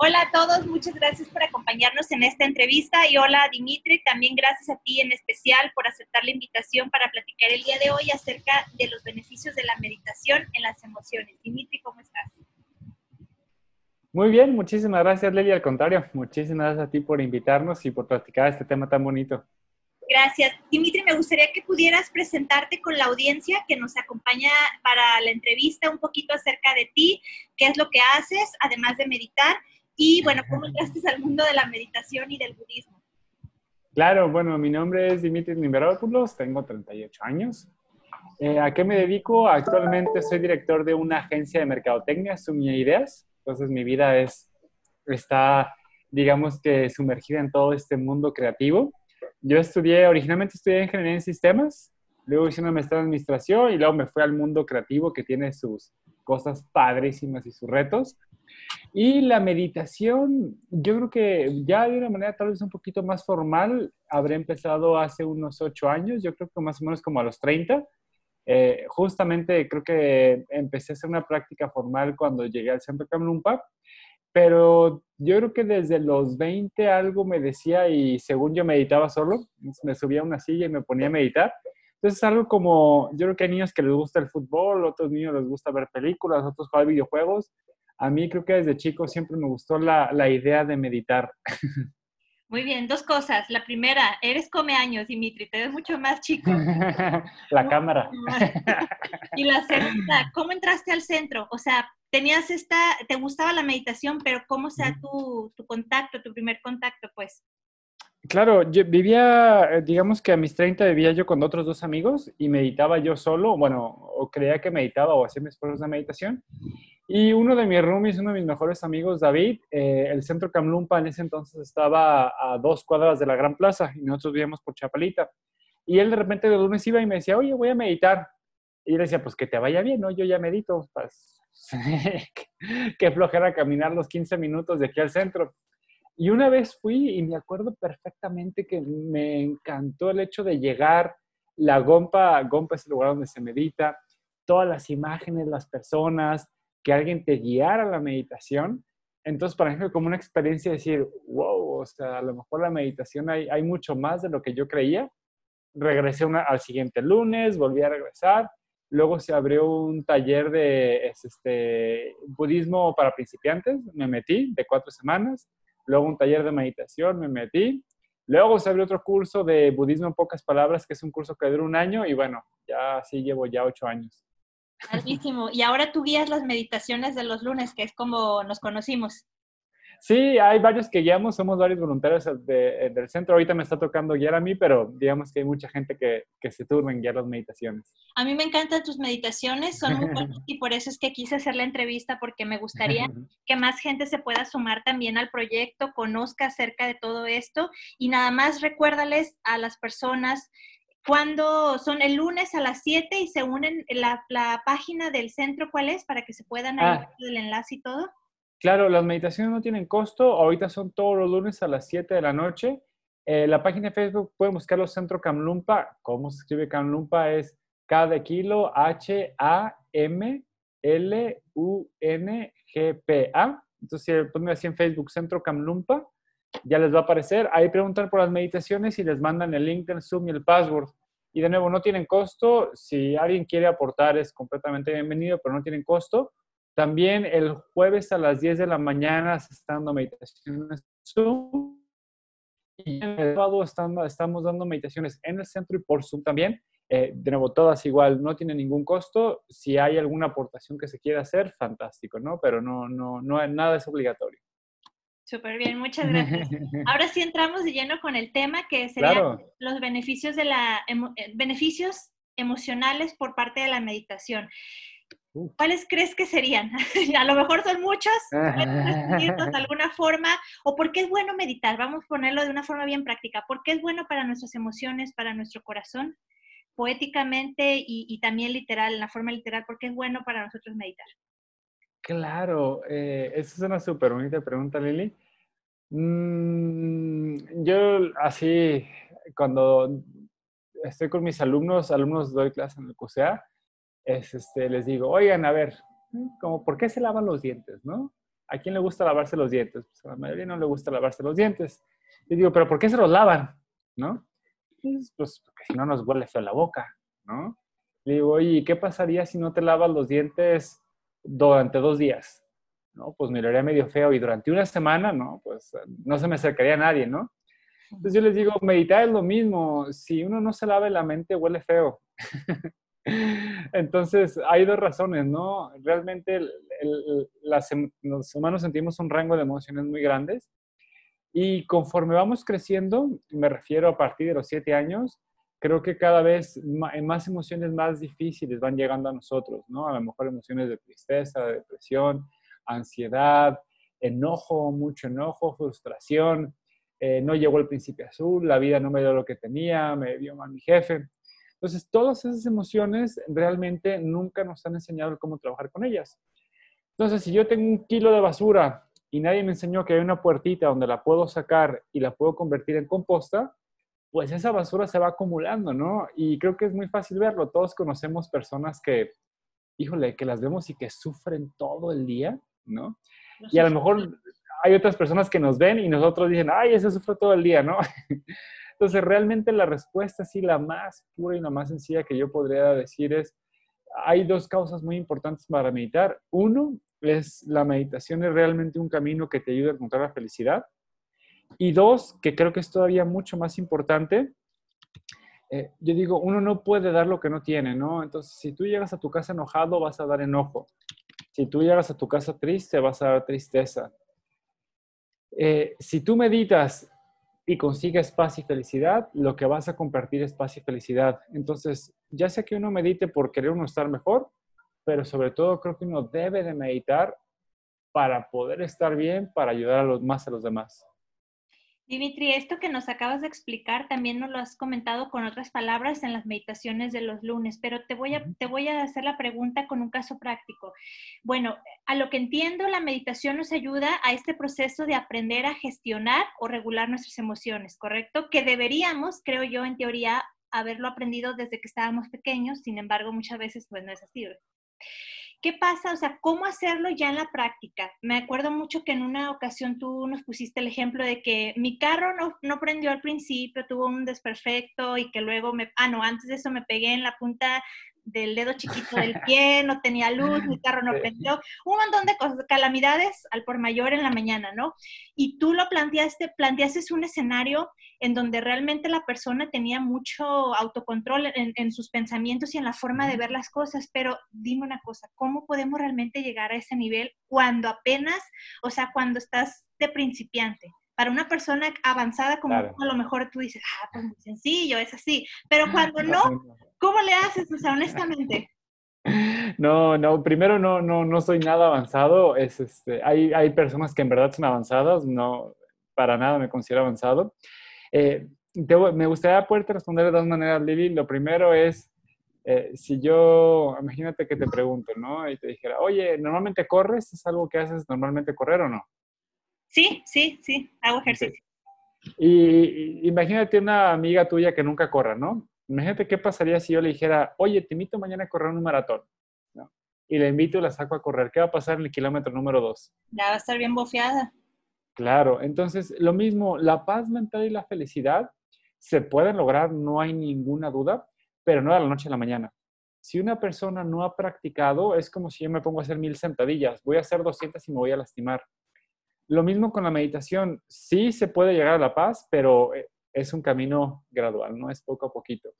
Hola a todos, muchas gracias por acompañarnos en esta entrevista y hola Dimitri, también gracias a ti en especial por aceptar la invitación para platicar el día de hoy acerca de los beneficios de la meditación en las emociones. Dimitri, ¿cómo estás? Muy bien, muchísimas gracias Leli, al contrario, muchísimas gracias a ti por invitarnos y por platicar este tema tan bonito. Gracias. Dimitri, me gustaría que pudieras presentarte con la audiencia que nos acompaña para la entrevista un poquito acerca de ti, qué es lo que haces, además de meditar, y bueno, cómo entraste al mundo de la meditación y del budismo. Claro, bueno, mi nombre es Dimitri Nimberopoulos, tengo 38 años. Eh, ¿A qué me dedico? Actualmente soy director de una agencia de mercadotecnia, Sumia Ideas. Entonces mi vida es, está, digamos que sumergida en todo este mundo creativo. Yo estudié, originalmente estudié ingeniería en sistemas, luego hice una maestría en administración y luego me fui al mundo creativo que tiene sus cosas padrísimas y sus retos. Y la meditación, yo creo que ya de una manera tal vez un poquito más formal, habré empezado hace unos ocho años, yo creo que más o menos como a los 30. Eh, justamente creo que empecé a hacer una práctica formal cuando llegué al centro Kamlumpa, pero yo creo que desde los 20 algo me decía y según yo meditaba solo, me subía a una silla y me ponía a meditar. Entonces es algo como, yo creo que hay niños que les gusta el fútbol, otros niños les gusta ver películas, otros jugar videojuegos a mí creo que desde chico siempre me gustó la, la idea de meditar. Muy bien, dos cosas. La primera, eres come años, Dimitri, te ves mucho más chico. la cámara. y la segunda, ¿cómo entraste al centro? O sea, tenías esta, te gustaba la meditación, pero ¿cómo sea tu, tu contacto, tu primer contacto, pues? Claro, yo vivía, eh, digamos que a mis 30 vivía yo con otros dos amigos y meditaba yo solo, bueno, o creía que meditaba o hacía mis esfuerzos de meditación. Y uno de mis roomies, uno de mis mejores amigos, David, eh, el centro Camlumpa en ese entonces estaba a dos cuadras de la Gran Plaza y nosotros vivíamos por Chapalita. Y él de repente de lunes iba y me decía, oye, voy a meditar. Y yo le decía, pues que te vaya bien, ¿no? Yo ya medito. Pues, qué flojera caminar los 15 minutos de aquí al centro. Y una vez fui y me acuerdo perfectamente que me encantó el hecho de llegar, la Gompa, Gompa es el lugar donde se medita, todas las imágenes, las personas, que alguien te guiara a la meditación. Entonces, para mí fue como una experiencia de decir, wow, o sea, a lo mejor la meditación hay, hay mucho más de lo que yo creía. Regresé al siguiente lunes, volví a regresar. Luego se abrió un taller de este, budismo para principiantes, me metí de cuatro semanas luego un taller de meditación, me metí. Luego se abrió otro curso de budismo en pocas palabras, que es un curso que dura un año y bueno, ya sí llevo ya ocho años. Y ahora tú guías las meditaciones de los lunes, que es como nos conocimos. Sí, hay varios que guiamos, somos varios voluntarios eh, del centro. Ahorita me está tocando guiar a mí, pero digamos que hay mucha gente que, que se turna en guiar las meditaciones. A mí me encantan tus meditaciones, son muy buenas y por eso es que quise hacer la entrevista, porque me gustaría que más gente se pueda sumar también al proyecto, conozca acerca de todo esto y nada más recuérdales a las personas cuando son el lunes a las 7 y se unen la, la página del centro, ¿cuál es? Para que se puedan ah. el enlace y todo. Claro, las meditaciones no tienen costo. Ahorita son todos los lunes a las 7 de la noche. Eh, la página de Facebook pueden buscarlo Centro Camlumpa. ¿Cómo se escribe Camlumpa? Es de kilo H-A-M-L-U-N-G-P-A. Entonces, si ponen así en Facebook Centro Camlumpa, ya les va a aparecer. Ahí preguntan por las meditaciones y les mandan el link del Zoom y el password. Y de nuevo, no tienen costo. Si alguien quiere aportar, es completamente bienvenido, pero no tienen costo. También el jueves a las 10 de la mañana se están dando meditaciones Zoom. Y el sábado estamos dando meditaciones en el centro y por Zoom también. Eh, de nuevo, todas igual, no tienen ningún costo. Si hay alguna aportación que se quiera hacer, fantástico, ¿no? Pero no, no, no, nada es obligatorio. Súper bien, muchas gracias. Ahora sí entramos de lleno con el tema que serían los beneficios, de la, eh, beneficios emocionales por parte de la meditación. ¿Cuáles crees que serían? a lo mejor son muchos, de alguna forma, o por qué es bueno meditar, vamos a ponerlo de una forma bien práctica, ¿por qué es bueno para nuestras emociones, para nuestro corazón, poéticamente y, también literal, en la forma literal, por qué es bueno para nosotros meditar? Claro, eh, esa es una súper bonita pregunta, Lili. Mm, yo así, cuando estoy con mis alumnos, alumnos doy clase en el CUSEA, es, este, les digo, oigan, a ver, como, ¿por qué se lavan los dientes, no? ¿A quién le gusta lavarse los dientes? Pues a la mayoría no le gusta lavarse los dientes. Y digo, ¿pero por qué se los lavan? ¿No? Pues, pues porque si no nos huele feo la boca, ¿no? Le digo, oye, ¿qué pasaría si no te lavas los dientes durante dos días? ¿No? Pues me lo haría medio feo. Y durante una semana, no, pues no se me acercaría a nadie, ¿no? Entonces yo les digo, meditar es lo mismo. Si uno no se lava la mente, huele feo. Entonces, hay dos razones, ¿no? Realmente los humanos sentimos un rango de emociones muy grandes y conforme vamos creciendo, me refiero a partir de los siete años, creo que cada vez más emociones más difíciles van llegando a nosotros, ¿no? A lo mejor emociones de tristeza, de depresión, ansiedad, enojo, mucho enojo, frustración, eh, no llegó el príncipe azul, la vida no me dio lo que tenía, me vio mal mi jefe. Entonces, todas esas emociones realmente nunca nos han enseñado cómo trabajar con ellas. Entonces, si yo tengo un kilo de basura y nadie me enseñó que hay una puertita donde la puedo sacar y la puedo convertir en composta, pues esa basura se va acumulando, ¿no? Y creo que es muy fácil verlo. Todos conocemos personas que, híjole, que las vemos y que sufren todo el día, ¿no? Y a lo mejor hay otras personas que nos ven y nosotros dicen, ay, ese sufre todo el día, ¿no? Entonces, realmente la respuesta, sí, la más pura y la más sencilla que yo podría decir es, hay dos causas muy importantes para meditar. Uno es la meditación es realmente un camino que te ayuda a encontrar la felicidad. Y dos, que creo que es todavía mucho más importante, eh, yo digo, uno no puede dar lo que no tiene, ¿no? Entonces, si tú llegas a tu casa enojado, vas a dar enojo. Si tú llegas a tu casa triste, vas a dar tristeza. Eh, si tú meditas y consigues paz y felicidad, lo que vas a compartir es paz y felicidad. Entonces, ya sea que uno medite por querer uno estar mejor, pero sobre todo creo que uno debe de meditar para poder estar bien, para ayudar a los, más a los demás. Dimitri, esto que nos acabas de explicar también nos lo has comentado con otras palabras en las meditaciones de los lunes, pero te voy a, te voy a hacer la pregunta con un caso práctico. Bueno, a lo que entiendo, la meditación nos ayuda a este proceso de aprender a gestionar o regular nuestras emociones, ¿correcto? Que deberíamos, creo yo, en teoría, haberlo aprendido desde que estábamos pequeños, sin embargo, muchas veces pues no es así. ¿Qué pasa? O sea, ¿cómo hacerlo ya en la práctica? Me acuerdo mucho que en una ocasión tú nos pusiste el ejemplo de que mi carro no, no prendió al principio, tuvo un desperfecto y que luego me, ah, no, antes de eso me pegué en la punta del dedo chiquito del pie, no tenía luz, mi carro no prendió, un montón de cosas, calamidades al por mayor en la mañana, ¿no? Y tú lo planteaste, planteaste un escenario en donde realmente la persona tenía mucho autocontrol en, en, sus pensamientos y en la forma de ver las cosas, pero dime una cosa, ¿cómo podemos realmente llegar a ese nivel cuando apenas, o sea, cuando estás de principiante? Para una persona avanzada como a lo mejor tú dices, ah, pues muy sencillo, es así, pero cuando no, ¿cómo le haces? O sea, honestamente. No, no, primero no, no, no soy nada avanzado. Es, este, hay, hay personas que en verdad son avanzadas, no, para nada me considero avanzado. Eh, me gustaría poderte responder de dos maneras, Lili. Lo primero es, eh, si yo, imagínate que te pregunto, ¿no? Y te dijera, oye, ¿normalmente corres? ¿Es algo que haces normalmente correr o no? Sí, sí, sí, hago ejercicio. Y, imagínate una amiga tuya que nunca corra, ¿no? Imagínate qué pasaría si yo le dijera, oye, te invito mañana a correr un maratón. ¿no? Y le invito y la saco a correr. ¿Qué va a pasar en el kilómetro número dos? Ya va a estar bien bofeada. Claro, entonces lo mismo, la paz mental y la felicidad se pueden lograr, no hay ninguna duda, pero no de la noche a la mañana. Si una persona no ha practicado, es como si yo me pongo a hacer mil sentadillas, voy a hacer 200 y me voy a lastimar. Lo mismo con la meditación, sí se puede llegar a la paz, pero eh, es un camino gradual, no es poco a poquito.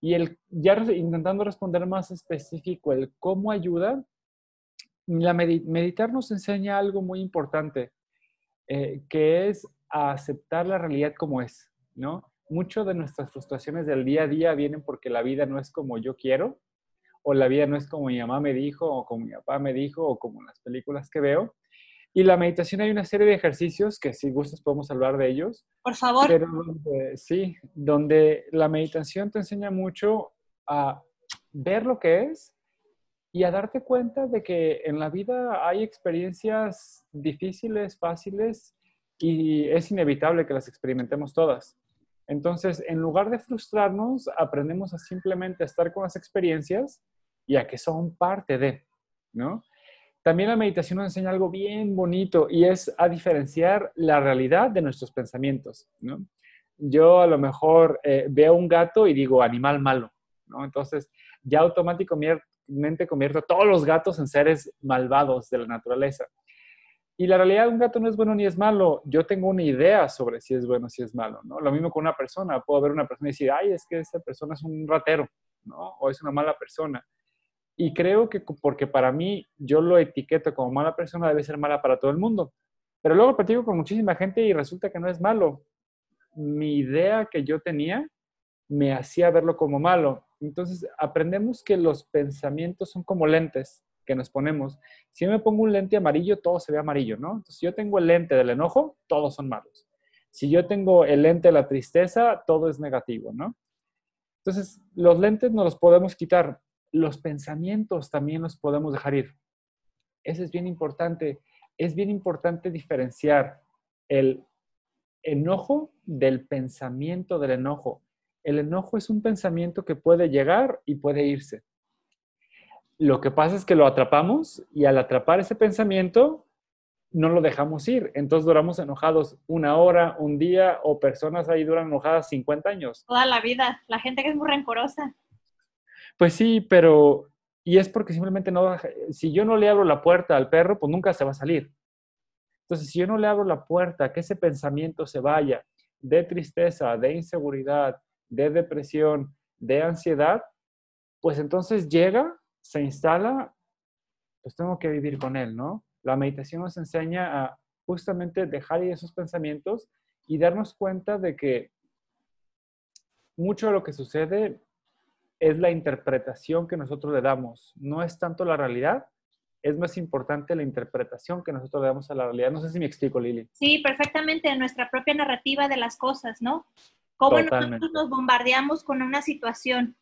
Y el, ya intentando responder más específico, el cómo ayuda, la meditar nos enseña algo muy importante eh, que es aceptar la realidad como es, ¿no? Muchas de nuestras frustraciones del día a día vienen porque la vida no es como yo quiero, o la vida no es como mi mamá me dijo, o como mi papá me dijo, o como las películas que veo. Y la meditación hay una serie de ejercicios que si gustas podemos hablar de ellos. Por favor. Pero sí, donde la meditación te enseña mucho a ver lo que es y a darte cuenta de que en la vida hay experiencias difíciles, fáciles, y es inevitable que las experimentemos todas. Entonces, en lugar de frustrarnos, aprendemos a simplemente estar con las experiencias y a que son parte de, ¿no? También la meditación nos enseña algo bien bonito y es a diferenciar la realidad de nuestros pensamientos. Yo a lo mejor eh, veo un gato y digo animal malo. Entonces ya automáticamente convierto a todos los gatos en seres malvados de la naturaleza. Y la realidad, un gato no es bueno ni es malo. Yo tengo una idea sobre si es bueno o si es malo, ¿no? Lo mismo con una persona. Puedo ver una persona y decir, ay, es que esa persona es un ratero. O es una mala persona. Y creo que porque para mí yo lo etiqueto como mala persona, debe ser mala para todo el mundo. Pero luego platico con muchísima gente y resulta que no es malo. Mi idea que yo tenía me hacía verlo como malo. Entonces aprendemos que los pensamientos son como lentes que nos ponemos. Si yo me pongo un lente amarillo, todo se ve amarillo, ¿no? Si yo tengo el lente del enojo, todos son malos. Si yo tengo el lente de la tristeza, todo es negativo, ¿no? Entonces, los lentes no los podemos quitar, los pensamientos también los podemos dejar ir. Eso es bien importante. Es bien importante diferenciar el enojo del pensamiento del enojo. El enojo es un pensamiento que puede llegar y puede irse. Lo que pasa es que lo atrapamos y al atrapar ese pensamiento, no lo dejamos ir. Entonces duramos enojados una hora, un día, o personas ahí duran enojadas 50 años. Toda la vida. La gente que es muy rencorosa. Pues sí, pero... Y es porque simplemente no... Si yo no le abro la puerta al perro, pues nunca se va a salir. Entonces, si yo no le abro la puerta, que ese pensamiento se vaya de tristeza, de inseguridad, de depresión, de ansiedad, pues entonces llega se instala, pues tengo que vivir con él, ¿no? La meditación nos enseña a justamente dejar ir esos pensamientos y darnos cuenta de que mucho de lo que sucede es la interpretación que nosotros le damos, no es tanto la realidad, es más importante la interpretación que nosotros le damos a la realidad. No sé si me explico, Lili. Sí, perfectamente, nuestra propia narrativa de las cosas, ¿no? Cómo nosotros nos bombardeamos con una situación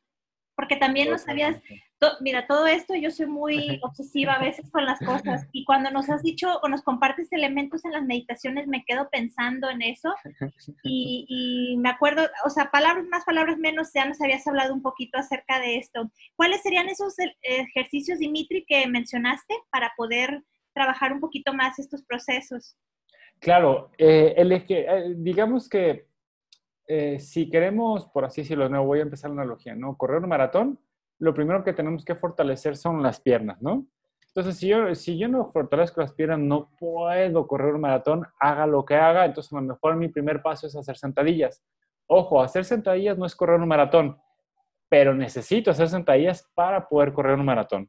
porque también no sabías, mira, todo esto yo soy muy obsesiva a veces con las cosas y cuando nos has dicho o nos compartes elementos en las meditaciones me quedo pensando en eso y, me acuerdo, o sea, palabras más, palabras menos, ya nos habías hablado un poquito acerca de esto. ¿Cuáles serían esos e, ejercicios, Dimitri, que mencionaste para poder trabajar un poquito más estos procesos? Claro, eh, el, eh, digamos que eh, si queremos, por así decirlo, no voy a empezar la analogía, ¿no? Correr un maratón, lo primero que tenemos que fortalecer son las piernas, ¿no? Entonces, si yo, si yo no fortalezco las piernas, no puedo correr un maratón, haga lo que haga, entonces a lo mejor mi primer paso es hacer sentadillas. Ojo, hacer sentadillas no es correr un maratón, pero necesito hacer sentadillas para poder correr un maratón.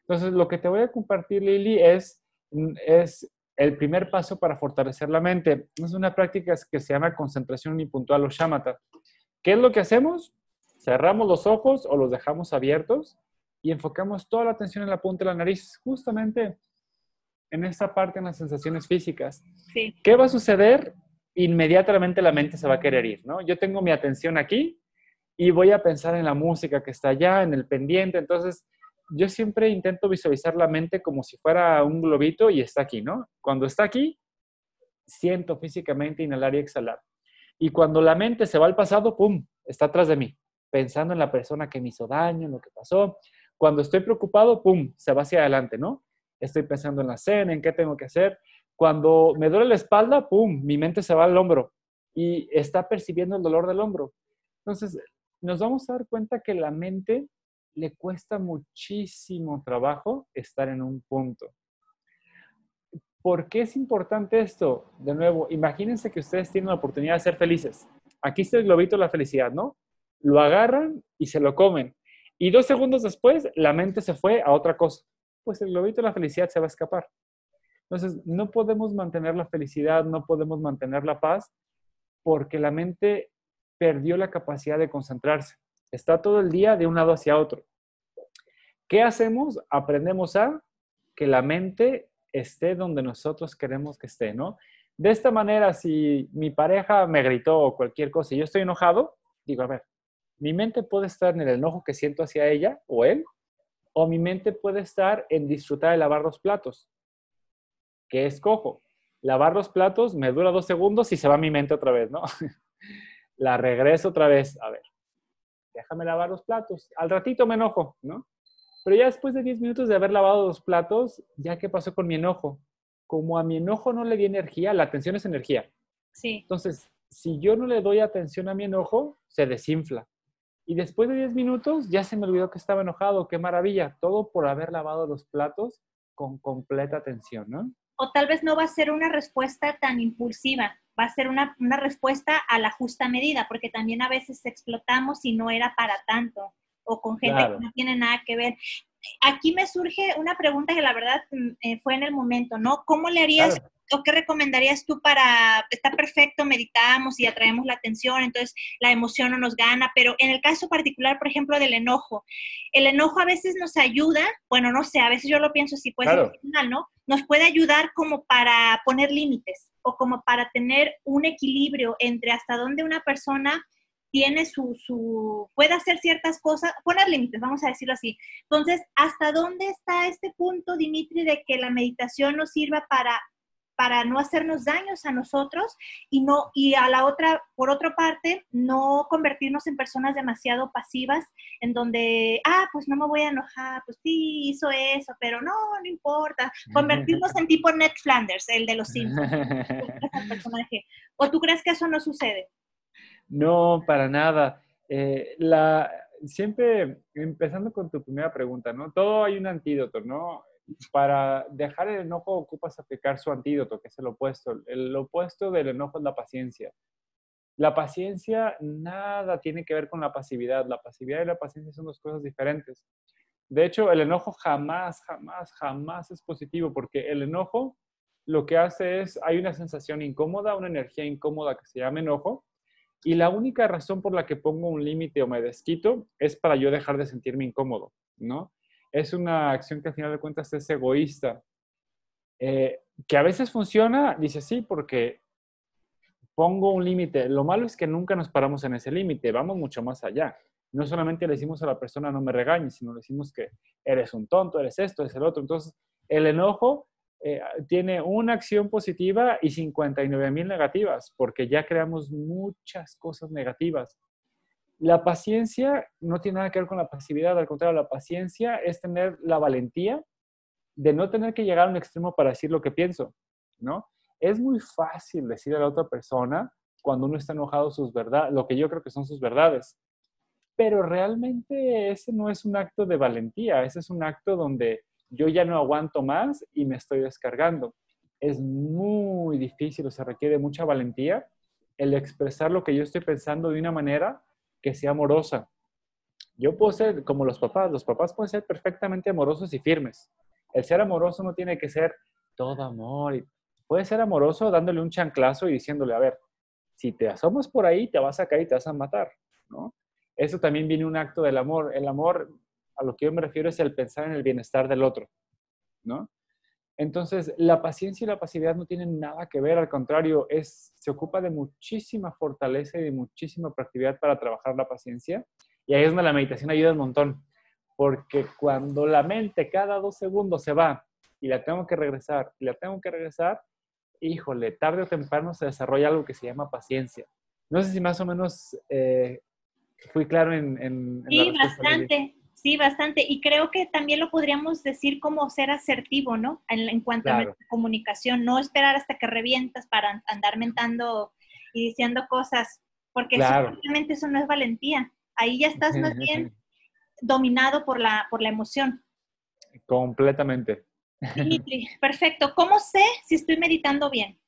Entonces, lo que te voy a compartir, Lili, es, es el primer paso para fortalecer la mente. Es una práctica que se llama concentración unipuntual o shamatha. ¿Qué es lo que hacemos? Cerramos los ojos o los dejamos abiertos y enfocamos toda la atención en la punta de la nariz, justamente en esta parte, en las sensaciones físicas. ¿Qué va a suceder? Inmediatamente la mente se va a querer ir, ¿no? Yo tengo mi atención aquí y voy a pensar en la música que está allá, en el pendiente. Entonces, yo siempre intento visualizar la mente como si fuera un globito y está aquí, ¿no? Cuando está aquí, siento físicamente inhalar y exhalar. Y cuando la mente se va al pasado, ¡pum!, está atrás de mí, pensando en la persona que me hizo daño, en lo que pasó. Cuando estoy preocupado, ¡pum!, se va hacia adelante, ¿no? Estoy pensando en la cena, en qué tengo que hacer. Cuando me duele la espalda, ¡pum!, mi mente se va al hombro y está percibiendo el dolor del hombro. Entonces, nos vamos a dar cuenta que la mente le cuesta muchísimo trabajo estar en un punto. ¿Por qué es importante esto? De nuevo, imagínense que ustedes tienen la oportunidad de ser felices. Aquí está el globito de la felicidad, ¿no? Lo agarran y se lo comen. Y dos segundos después, la mente se fue a otra cosa. Pues el globito de la felicidad se va a escapar. Entonces, no podemos mantener la felicidad, no podemos mantener la paz, porque la mente perdió la capacidad de concentrarse. Está todo el día de un lado hacia otro. ¿Qué hacemos? Aprendemos a que la mente esté donde nosotros queremos que esté, ¿no? De esta manera, si mi pareja me gritó o cualquier cosa y yo estoy enojado, digo, a ver, mi mente puede estar en el enojo que siento hacia ella o él, o mi mente puede estar en disfrutar de lavar los platos. ¿Qué escojo? Lavar los platos me dura dos segundos y se va mi mente otra vez, ¿no? La regreso otra vez. A ver, déjame lavar los platos. Al ratito me enojo, ¿no? Pero ya después de 10 minutos de haber lavado los platos, ¿ya qué pasó con mi enojo? Como a mi enojo no le di energía, la atención es energía. Sí. Entonces, si yo no le doy atención a mi enojo, se desinfla. Y después de 10 minutos ya se me olvidó que estaba enojado, qué maravilla, todo por haber lavado los platos con completa atención, ¿no? O tal vez no va a ser una respuesta tan impulsiva, va a ser una, respuesta a la justa medida, porque también a veces explotamos y no era para tanto, o con gente que no tiene nada que ver. Aquí me surge una pregunta que la verdad mm, eh, fue en el momento, ¿no? ¿Cómo le harías o qué recomendarías tú para, está perfecto, meditamos y atraemos la atención, entonces la emoción no nos gana, pero en el caso particular, por ejemplo, del enojo, el enojo a veces nos ayuda, bueno, no sé, a veces yo lo pienso así, puede ser final, ¿no? Nos puede ayudar como para poner límites o como para tener un equilibrio entre hasta dónde una persona tiene su, su, puede hacer ciertas cosas, poner límites, vamos a decirlo así. Entonces, ¿hasta dónde está este punto, Dimitri, de que la meditación nos sirva para para no hacernos daños a nosotros y no y a la otra por otra parte no convertirnos en personas demasiado pasivas en donde ah pues no me voy a enojar pues sí hizo eso pero no no importa convertirnos en tipo Ned Flanders el de los Simpsons. O tú crees que eso no sucede no para nada eh, la siempre empezando con tu primera pregunta no todo hay un antídoto no para dejar el enojo ocupas aplicar su antídoto, que es el opuesto. El opuesto del enojo es la paciencia. La paciencia nada tiene que ver con la pasividad. La pasividad y la paciencia son dos cosas diferentes. De hecho, el enojo jamás, jamás, jamás es positivo porque el enojo lo que hace es, hay una sensación incómoda, una energía incómoda que se llama enojo, y la única razón por la que pongo un límite o me desquito es para yo dejar de sentirme incómodo, ¿no? es una acción que al final de cuentas es egoísta. Eh, que a veces funciona, dice sí, porque pongo un límite. Lo malo es que nunca nos paramos en ese límite, vamos mucho más allá. No solamente le decimos a la persona no me regañes, sino le decimos que eres un tonto, eres esto, eres el otro. Entonces, el enojo eh, tiene una acción positiva y 59 mil negativas, porque ya creamos muchas cosas negativas. La paciencia no tiene nada que ver con la pasividad, al contrario, la paciencia es tener la valentía de no tener que llegar a un extremo para decir lo que pienso, ¿no? Es muy fácil decir a la otra persona cuando uno está enojado sus verdades, lo que yo creo que son sus verdades. Pero realmente ese no es un acto de valentía, ese es un acto donde yo ya no aguanto más y me estoy descargando. Es muy difícil, o se requiere mucha valentía el expresar lo que yo estoy pensando de una manera que sea amorosa. Yo puedo ser como los papás, los papás pueden ser perfectamente amorosos y firmes. El ser amoroso no tiene que ser todo amor. Puede ser amoroso dándole un chanclazo y diciéndole, a ver, si te asomas por ahí, te vas a caer y te vas a matar, ¿no? Eso también viene un acto del amor. El amor, a lo que yo me refiero, es el pensar en el bienestar del otro, ¿no? Entonces, la paciencia y la pasividad no tienen nada que ver, al contrario, es, se ocupa de muchísima fortaleza y de muchísima proactividad para trabajar la paciencia. Y ahí es donde la meditación ayuda un montón, porque cuando la mente cada dos segundos se va y la tengo que regresar, y la tengo que regresar, híjole, tarde o temprano se desarrolla algo que se llama paciencia. No sé si más o menos eh, fui claro en... en, sí, bastante. Sí, bastante. Y creo que también lo podríamos decir como ser asertivo, ¿no? En, cuanto a nuestra comunicación, no esperar hasta que revientas para andar mentando y diciendo cosas, porque simplemente eso no es valentía. Ahí ya estás más bien dominado por la, por la emoción. Completamente. Perfecto. ¿Cómo sé si estoy meditando bien?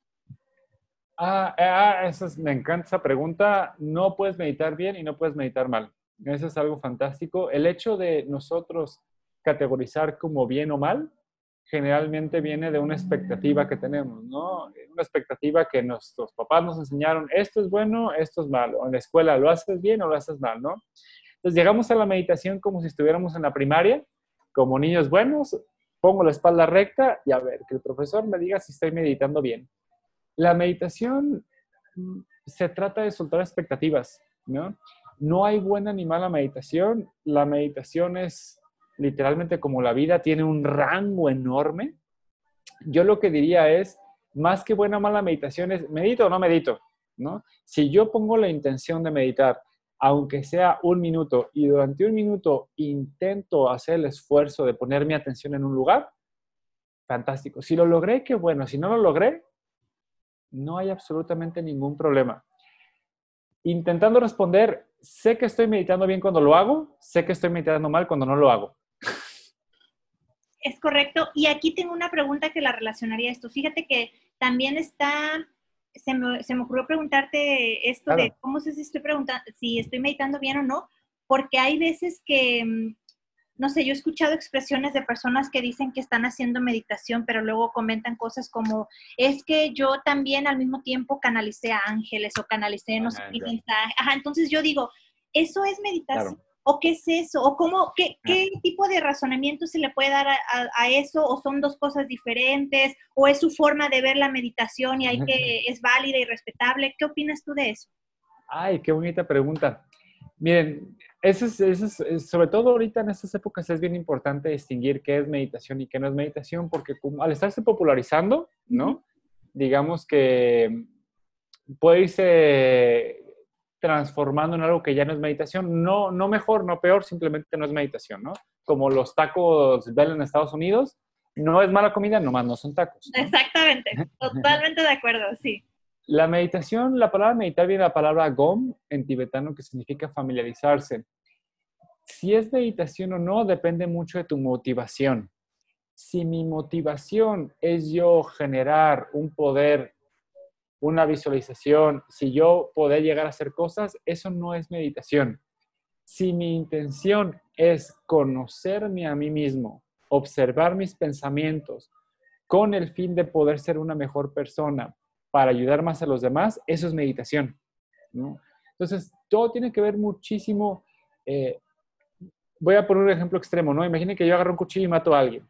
Ah, ah me encanta esa pregunta. No puedes meditar bien y no puedes meditar mal. Eso es algo fantástico. El hecho de nosotros categorizar como bien o mal, generalmente viene de una expectativa que tenemos, ¿no? Una expectativa que nuestros papás nos enseñaron, esto es bueno, esto es malo. En la escuela lo haces bien o lo haces mal, ¿no? Entonces llegamos a la meditación como si estuviéramos en la primaria, como niños buenos, pongo la espalda recta y a ver, que el profesor me diga si estoy meditando bien. La meditación mm, se trata de soltar expectativas, ¿no? No hay buena ni mala meditación. La meditación es literalmente como la vida, tiene un rango enorme. Yo lo que diría es, más que buena o mala meditación es, ¿medito o no medito? ¿No? Si yo pongo la intención de meditar, aunque sea un minuto, y durante un minuto intento hacer el esfuerzo de poner mi atención en un lugar, fantástico. Si lo logré, qué bueno. Si no lo logré, no hay absolutamente ningún problema. Intentando responder, sé que estoy meditando bien cuando lo hago, sé que estoy meditando mal cuando no lo hago. Es correcto. Y aquí tengo una pregunta que la relacionaría a esto. Fíjate que también está, se me, se me ocurrió preguntarte esto de cómo sé si estoy preguntando, si estoy meditando bien o no, porque hay veces que mm, no sé, yo he escuchado expresiones de personas que dicen que están haciendo meditación, pero luego comentan cosas como, es que yo también al mismo tiempo canalicé a ángeles o canalicé no sé qué mensaje. Ajá, entonces yo digo, ¿eso es meditación? ¿O qué es eso? ¿O cómo, qué, qué tipo de razonamiento se le puede dar a, a, eso? ¿O son dos cosas diferentes? ¿O es su forma de ver la meditación y hay que, es válida y respetable? ¿Qué opinas tú de eso? Ay, qué bonita pregunta. Miren, eso es, sobre todo ahorita en estas épocas es bien importante distinguir qué es meditación y qué no es meditación, porque al estarse popularizando, ¿no? Digamos que puede irse transformando en algo que ya no es meditación, no, no mejor, no peor, simplemente no es meditación, ¿no? Como los tacos Bell en Estados Unidos, no es mala comida, nomás no son tacos. Exactamente, totalmente de acuerdo, sí. La meditación, la palabra meditar viene de la palabra gom en tibetano que significa familiarizarse. Si es meditación o no depende mucho de tu motivación. Si mi motivación es yo generar un poder, una visualización, si yo poder llegar a hacer cosas, eso no es meditación. Si mi intención es conocerme a mí mismo, observar mis pensamientos con el fin de poder ser una mejor persona, para ayudar más a los demás, eso es meditación. ¿no? Entonces, todo tiene que ver muchísimo. Eh, voy a poner un ejemplo extremo, ¿no? Imaginen que yo agarro un cuchillo y mato a alguien.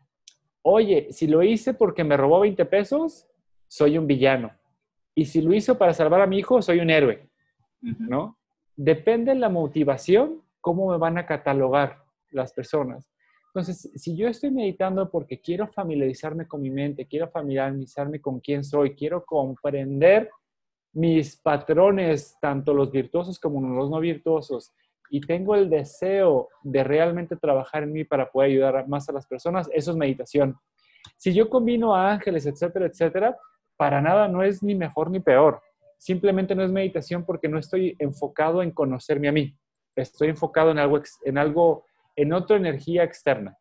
Oye, si lo hice porque me robó 20 pesos, soy un villano. Y si lo hizo para salvar a mi hijo, soy un héroe, ¿no? Depende de la motivación, cómo me van a catalogar las personas. Entonces, si yo estoy meditando porque quiero familiarizarme con mi mente, quiero familiarizarme con quién soy, quiero comprender mis patrones, tanto los virtuosos como los no virtuosos, y tengo el deseo de realmente trabajar en mí para poder ayudar más a las personas, eso es meditación. Si yo combino a ángeles, etcétera, etcétera, para nada no es ni mejor ni peor. Simplemente no es meditación porque no estoy enfocado en conocerme a mí. Estoy enfocado en algo, en algo en otra energía externa.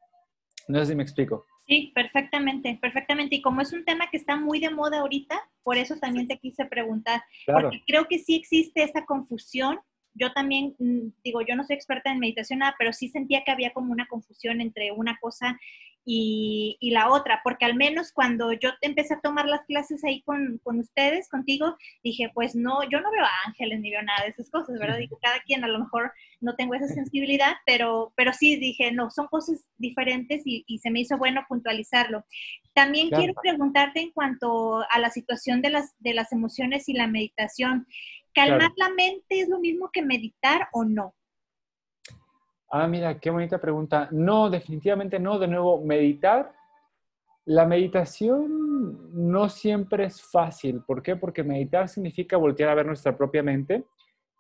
No sé si me explico. Sí, perfectamente, perfectamente. Y como es un tema que está muy de moda ahorita, por eso también te quise preguntar, porque creo que sí existe esa confusión. Yo también, mm, digo, yo no soy experta en meditación, nada, pero sí sentía que había como una confusión entre una cosa y, la otra, porque al menos cuando yo empecé a tomar las clases ahí con, ustedes, contigo, dije, pues no, yo no veo ángeles ni veo nada de esas cosas, ¿verdad? Digo, cada quien a lo mejor no tengo esa sensibilidad, pero, pero sí dije, no, son cosas diferentes y, se me hizo bueno puntualizarlo. También quiero preguntarte en cuanto a la situación de las, de las emociones y la meditación. ¿Calmar la mente es lo mismo que meditar o no? Ah, mira, qué bonita pregunta. No, definitivamente no. De nuevo, meditar. La meditación no siempre es fácil. ¿Por qué? Porque meditar significa voltear a ver nuestra propia mente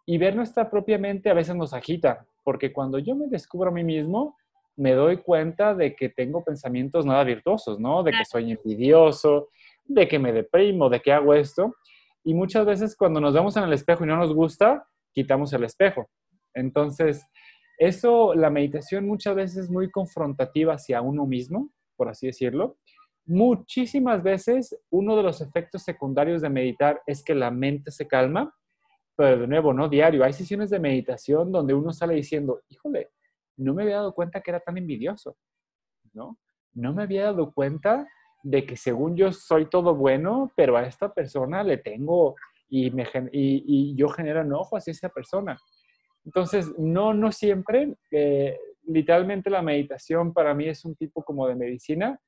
y ver nuestra propia mente a veces nos agita, porque cuando yo me descubro a mí mismo, me doy cuenta de que tengo pensamientos nada virtuosos, ¿no? De que soy envidioso, de que me deprimo, de que hago esto. Y muchas veces cuando nos vemos en el espejo y no nos gusta, quitamos el espejo. Entonces, eso, la meditación muchas veces es muy confrontativa hacia uno mismo, por así decirlo. Muchísimas veces uno de los efectos secundarios de meditar es que la mente se calma, pero de nuevo, no diario. Hay sesiones de meditación donde uno sale diciendo, híjole, no me había dado cuenta que era tan envidioso, ¿no? No me había dado cuenta de que según yo soy todo bueno, pero a esta persona le tengo y, me, y, y yo genero enojo hacia esa persona. Entonces, no, no siempre. Eh, literalmente la meditación para mí es un tipo como de medicina.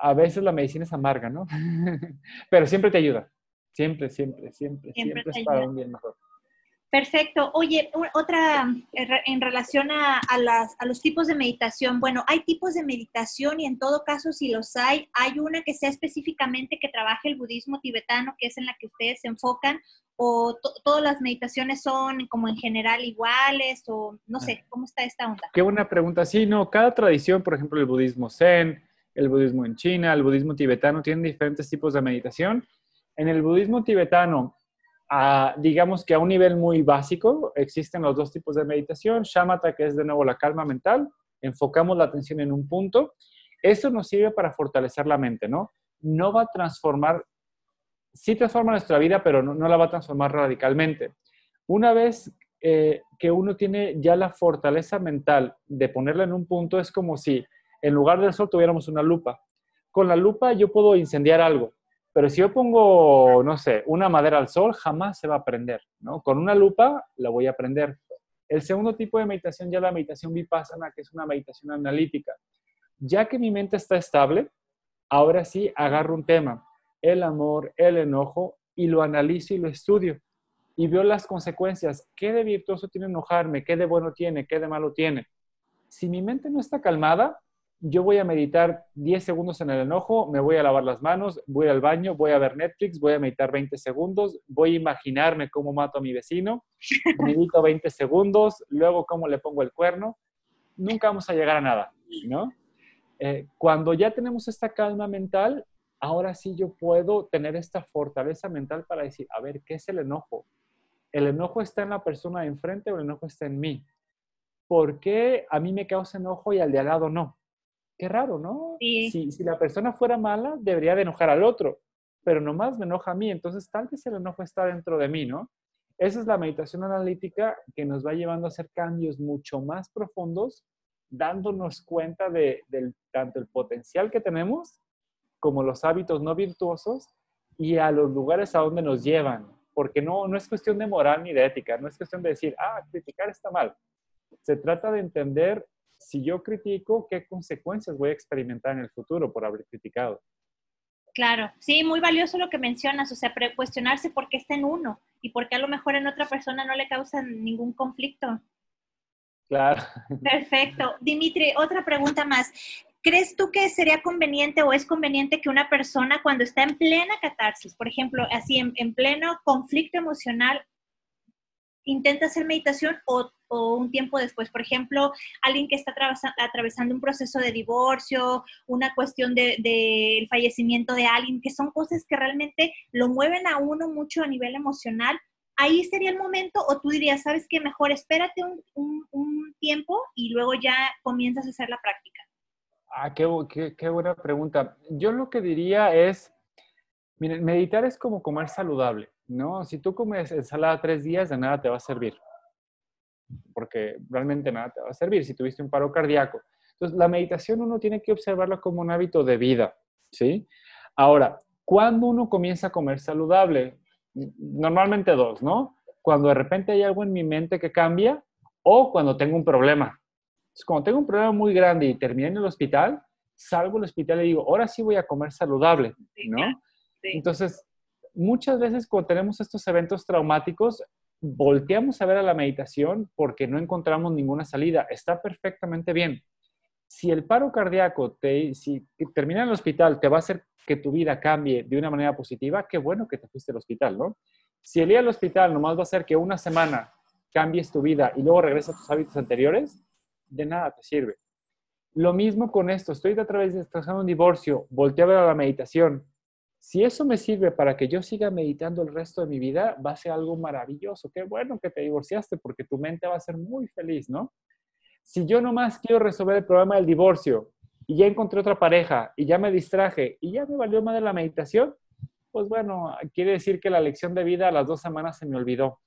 A veces la medicina es amarga, ¿no? Pero siempre te ayuda. Siempre, siempre, siempre, siempre, es para un bien mejor. Perfecto. Oye, otra en relación a, las, a, los tipos de meditación. Bueno, hay tipos de meditación y en todo caso, si los hay, hay una que sea específicamente que trabaje el budismo tibetano, que es en la que ustedes se enfocan, o todas las meditaciones son como en general iguales, o no sé, ah. ¿cómo está esta onda? Qué buena pregunta. Sí, no, cada tradición, por ejemplo, el budismo zen, el budismo en China, el budismo tibetano, tienen diferentes tipos de meditación. En el budismo tibetano, digamos que a un nivel muy básico, existen los dos tipos de meditación. Shamatha, que es de nuevo la calma mental, enfocamos la atención en un punto. Eso nos sirve para fortalecer la mente, ¿no? No va a transformar, sí transforma nuestra vida, pero no, la va a transformar radicalmente. Una vez eh, que uno tiene ya la fortaleza mental de ponerla en un punto, es como si en lugar del sol tuviéramos una lupa. Con la lupa yo puedo incendiar algo, pero si yo pongo, no sé, una madera al sol, jamás se va a prender, ¿no? Con una lupa la voy a prender. El segundo tipo de meditación ya la meditación vipassana, que es una meditación analítica. Ya que mi mente está estable, ahora sí agarro un tema, el amor, el enojo, y lo analizo y lo estudio. Y veo las consecuencias. ¿Qué de virtuoso tiene enojarme? ¿Qué de bueno tiene? ¿Qué de malo tiene? Si mi mente no está calmada, yo voy a meditar 10 segundos en el enojo, me voy a lavar las manos, voy al baño, voy a ver Netflix, voy a meditar 20 segundos, voy a imaginarme cómo mato a mi vecino, medito 20 segundos, luego cómo le pongo el cuerno. Nunca vamos a llegar a nada, ¿no? Eh, cuando ya tenemos esta calma mental, ahora sí yo puedo tener esta fortaleza mental para decir, a ver, ¿qué es el enojo? ¿El enojo está en la persona de enfrente o el enojo está en mí? ¿Por qué a mí me causa enojo y al de al lado no? Qué raro, ¿no? Si, si la persona fuera mala, debería de enojar al otro, pero nomás me enoja a mí, entonces tal vez el enojo está dentro de mí, ¿no? Esa es la meditación analítica que nos va llevando a hacer cambios mucho más profundos, dándonos cuenta de, tanto el potencial que tenemos como los hábitos no virtuosos y a los lugares a donde nos llevan, porque no, no es cuestión de moral ni de ética, no es cuestión de decir, ah, criticar está mal. Se trata de entender si yo critico, ¿qué consecuencias voy a experimentar en el futuro por haber criticado? Claro, sí, muy valioso lo que mencionas, o sea, cuestionarse por qué está en uno y por qué a lo mejor en otra persona no le causa ningún conflicto. Claro. Perfecto. Dimitri, otra pregunta más. ¿Crees tú que sería conveniente o es conveniente que una persona cuando está en plena catarsis, por ejemplo, así en pleno conflicto emocional, intenta hacer meditación o, un tiempo después. Por ejemplo, alguien que está atravesando un proceso de divorcio, una cuestión del de, fallecimiento de alguien, que son cosas que realmente lo mueven a uno mucho a nivel emocional. Ahí sería el momento, o tú dirías, ¿sabes qué? Mejor espérate un, un, tiempo y luego ya comienzas a hacer la práctica. Ah, qué, qué, qué buena pregunta. Yo lo que diría es, miren, meditar es como comer saludable. ¿no? Si tú comes ensalada tres días, de nada te va a servir, porque realmente nada te va a servir si tuviste un paro cardíaco. Entonces, la meditación uno tiene que observarla como un hábito de vida, ¿sí? Ahora, ¿cuándo uno comienza a comer saludable? Normalmente dos, ¿no? Cuando de repente hay algo en mi mente que cambia o cuando tengo un problema. Entonces, cuando tengo un problema muy grande y terminé en el hospital, salgo del hospital y digo, ahora sí voy a comer saludable, ¿no? Entonces, muchas veces cuando tenemos estos eventos traumáticos, volteamos a ver a la meditación porque no encontramos ninguna salida. Está perfectamente bien. Si el paro cardíaco te, si termina en el hospital te va a hacer que tu vida cambie de una manera positiva, qué bueno que te fuiste al hospital, ¿no? Si el ir al hospital nomás va a hacer que una semana cambies tu vida y luego regresas a tus hábitos anteriores, de nada te sirve. Lo mismo con esto, estoy a través de un divorcio, volteé a ver a la meditación, si eso me sirve para que yo siga meditando el resto de mi vida, va a ser algo maravilloso. Qué bueno que te divorciaste porque tu mente va a ser muy feliz, ¿no? Si yo nomás quiero resolver el problema del divorcio y ya encontré otra pareja y ya me distraje y ya me valió más de la meditación, pues bueno, quiere decir que la lección de vida a las dos semanas se me olvidó.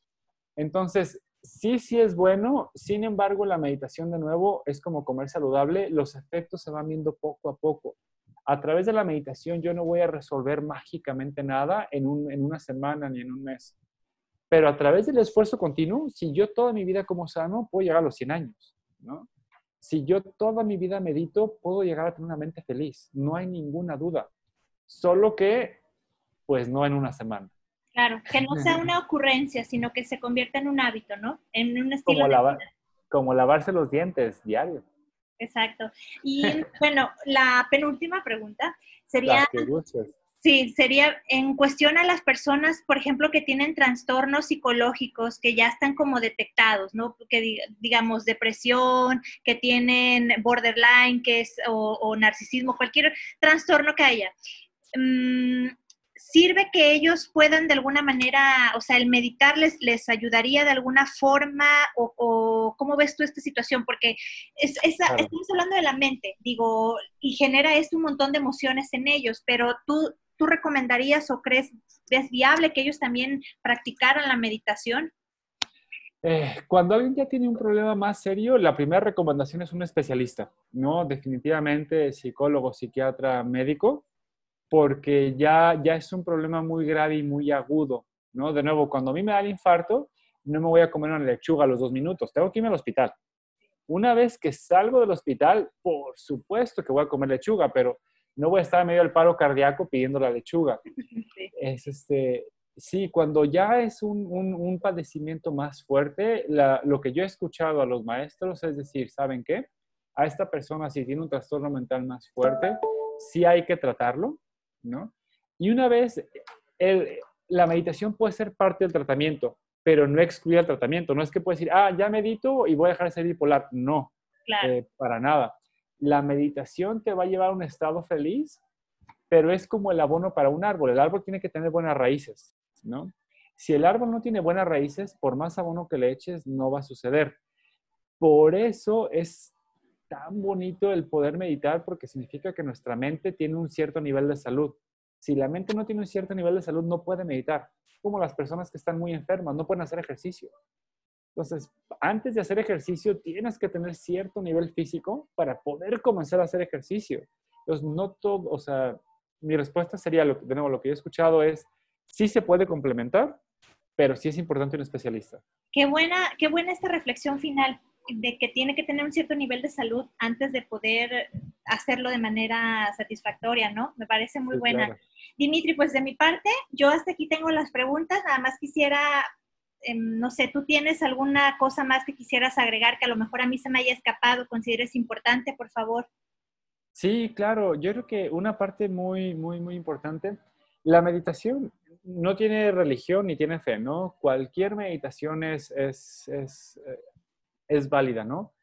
Entonces, sí, sí es bueno, sin embargo, la meditación de nuevo es como comer saludable, los efectos se van viendo poco a poco a través de la meditación yo no voy a resolver mágicamente nada en, una semana ni en un mes. Pero a través del esfuerzo continuo, si yo toda mi vida como sano, puedo llegar a los 100 años, ¿no? Si yo toda mi vida medito, puedo llegar a tener una mente feliz, no hay ninguna duda. Solo que, pues no en una semana. Claro, que no sea una ocurrencia, sino que se convierta en un hábito, ¿no? En un estilo como, de como lavarse los dientes diario. Exacto. Y bueno, la penúltima pregunta sería... Sí, sería en cuestión a las personas, por ejemplo, que tienen trastornos psicológicos que ya están como detectados, ¿no? Que digamos depresión, que tienen borderline, que es o, narcisismo, cualquier trastorno que haya. Mm, ¿Sirve que ellos puedan de alguna manera, o sea, el meditar les, les ayudaría de alguna forma o, cómo ves tú esta situación? Porque es, estamos hablando de la mente, digo, y genera esto un montón de emociones en ellos, pero tú, tú recomendarías o crees, es viable que ellos también practicaran la meditación? Eh, cuando alguien ya tiene un problema más serio, la primera recomendación es un especialista, ¿no? Definitivamente psicólogo, psiquiatra, médico porque ya, ya es un problema muy grave y muy agudo, ¿no? De nuevo, cuando a mí me da el infarto, no me voy a comer una lechuga a los dos minutos, tengo que irme al hospital. Una vez que salgo del hospital, por supuesto que voy a comer lechuga, pero no voy a estar en medio del paro cardíaco pidiendo la lechuga. Sí. Es este, sí, cuando ya es un, un, padecimiento más fuerte, lo que yo he escuchado a los maestros es decir, ¿saben qué? A esta persona, si tiene un trastorno mental más fuerte, sí hay que tratarlo, ¿no? Y una vez, la meditación puede ser parte del tratamiento, pero no excluye el tratamiento. No es que puedes decir, ah, ya medito y voy a dejar de ser bipolar. No, eh, para nada. La meditación te va a llevar a un estado feliz, pero es como el abono para un árbol. El árbol tiene que tener buenas raíces, ¿no? Si el árbol no tiene buenas raíces, por más abono que le eches, no va a suceder. Por eso es tan bonito el poder meditar porque significa que nuestra mente tiene un cierto nivel de salud. Si la mente no tiene un cierto nivel de salud, no puede meditar. Como las personas que están muy enfermas, no pueden hacer ejercicio. Entonces, antes de hacer ejercicio, tienes que tener cierto nivel físico para poder comenzar a hacer ejercicio. Entonces, no todo, o sea, mi respuesta sería, lo, de nuevo, lo que he escuchado es, sí se puede complementar, pero sí es importante un especialista. Qué buena, qué buena esta reflexión final de que tiene que tener un cierto nivel de salud antes de poder hacerlo de manera satisfactoria, ¿no? Me parece muy buena. Dimitri, pues de mi parte, yo hasta aquí tengo las preguntas, nada más quisiera, em, no sé, ¿tú tienes alguna cosa más que quisieras agregar que a lo mejor a mí se me haya escapado, consideres importante, por favor? Sí, claro, yo creo que una parte muy, muy, muy importante, la meditación no tiene religión ni tiene fe, ¿no? Cualquier meditación es, es, es eh, es válida, ¿no?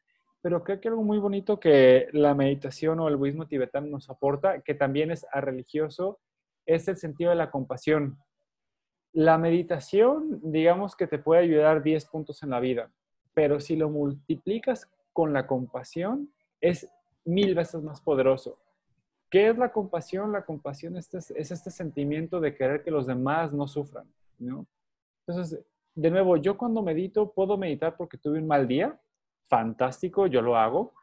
Pero creo que algo muy bonito que la meditación o el budismo tibetano nos aporta, que también es a religioso, es el sentido de la compasión. La meditación, digamos que te puede ayudar 10 puntos en la vida, pero si lo multiplicas con la compasión, es mil veces más poderoso. ¿Qué es la compasión? La compasión es este, es este sentimiento de querer que los demás no sufran, ¿no? Entonces, de nuevo, yo cuando medito, puedo meditar porque tuve un mal día, fantástico, yo lo hago,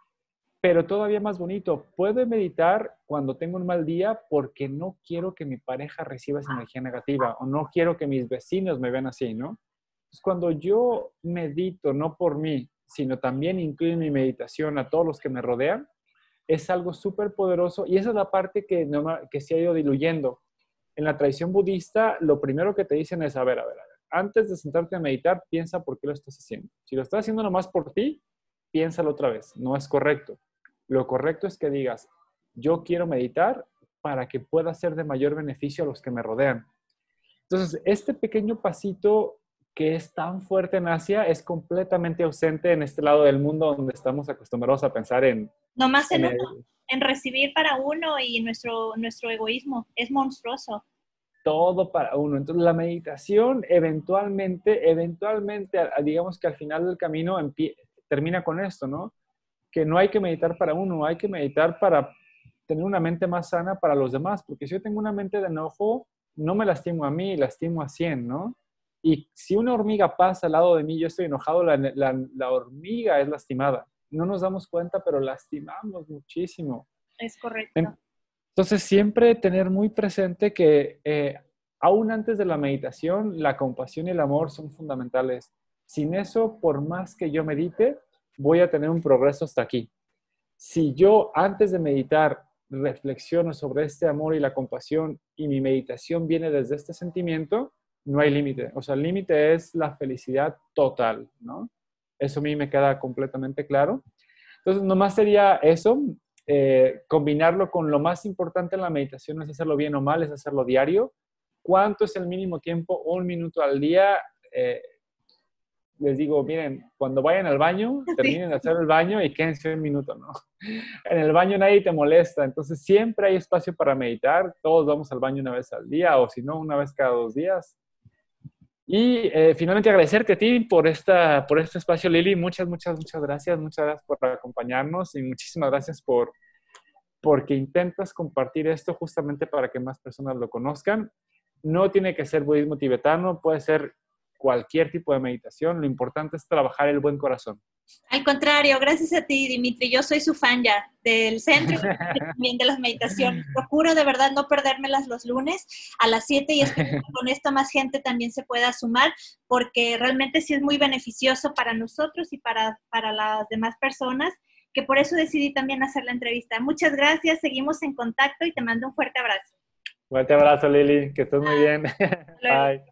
pero todavía más bonito, puedo meditar cuando tengo un mal día porque no quiero que mi pareja reciba esa energía negativa o no quiero que mis vecinos me vean así, ¿no? Entonces, cuando yo medito, no por mí, sino también incluyo mi meditación a todos los que me rodean, es algo súper poderoso y esa es la parte que, que se ha ido diluyendo. En la tradición budista, lo primero que te dicen es, a ver, a ver, a ver antes de sentarte a meditar, piensa por qué lo estás haciendo. Si lo estás haciendo nomás por ti, piénsalo otra vez. No es correcto. Lo correcto es que digas, yo quiero meditar para que pueda ser de mayor beneficio a los que me rodean. Entonces, este pequeño pasito que es tan fuerte en Asia es completamente ausente en este lado del mundo donde estamos acostumbrados a pensar en... Nomás en, en, en recibir para uno y nuestro, nuestro egoísmo. Es monstruoso todo para uno. Entonces la meditación eventualmente, eventualmente, digamos que al final del camino termina con esto, ¿no? Que no hay que meditar para uno, hay que meditar para tener una mente más sana para los demás, porque si yo tengo una mente de enojo, no me lastimo a mí, lastimo a 100, ¿no? Y si una hormiga pasa al lado de mí, yo estoy enojado, la, la hormiga es lastimada. No nos damos cuenta, pero lastimamos muchísimo. Es correcto. Entonces, siempre tener muy presente que eh, aún antes de la meditación, la compasión y el amor son fundamentales. Sin eso, por más que yo medite, voy a tener un progreso hasta aquí. Si yo antes de meditar reflexiono sobre este amor y la compasión y mi meditación viene desde este sentimiento, no hay límite. O sea, el límite es la felicidad total, ¿no? Eso a mí me queda completamente claro. Entonces, nomás sería eso, eh, combinarlo con lo más importante en la meditación, no es hacerlo bien o mal, es hacerlo diario. ¿Cuánto es el mínimo tiempo? Un minuto al día. Eh, les digo, miren, cuando vayan al baño, terminen de hacer el baño y quédense un minuto, ¿no? En el baño nadie te molesta, entonces siempre hay espacio para meditar. Todos vamos al baño una vez al día o si no, una vez cada dos días. Y eh, finalmente agradecerte a ti por, esta, por este espacio, Lili. Muchas, muchas, muchas gracias. Muchas gracias por acompañarnos y muchísimas gracias por porque intentas compartir esto justamente para que más personas lo conozcan. No tiene que ser budismo tibetano, puede ser cualquier tipo de meditación. Lo importante es trabajar el buen corazón. Al contrario, gracias a ti, Dimitri. Yo soy su fan ya del centro y también de las meditaciones. Procuro de verdad no perdérmelas los lunes a las 7 y espero que con esto más gente también se pueda sumar porque realmente sí es muy beneficioso para nosotros y para, para las demás personas que por eso decidí también hacer la entrevista. Muchas gracias, seguimos en contacto y te mando un fuerte abrazo. Fuerte abrazo, Lili, que estés muy bien. Bye.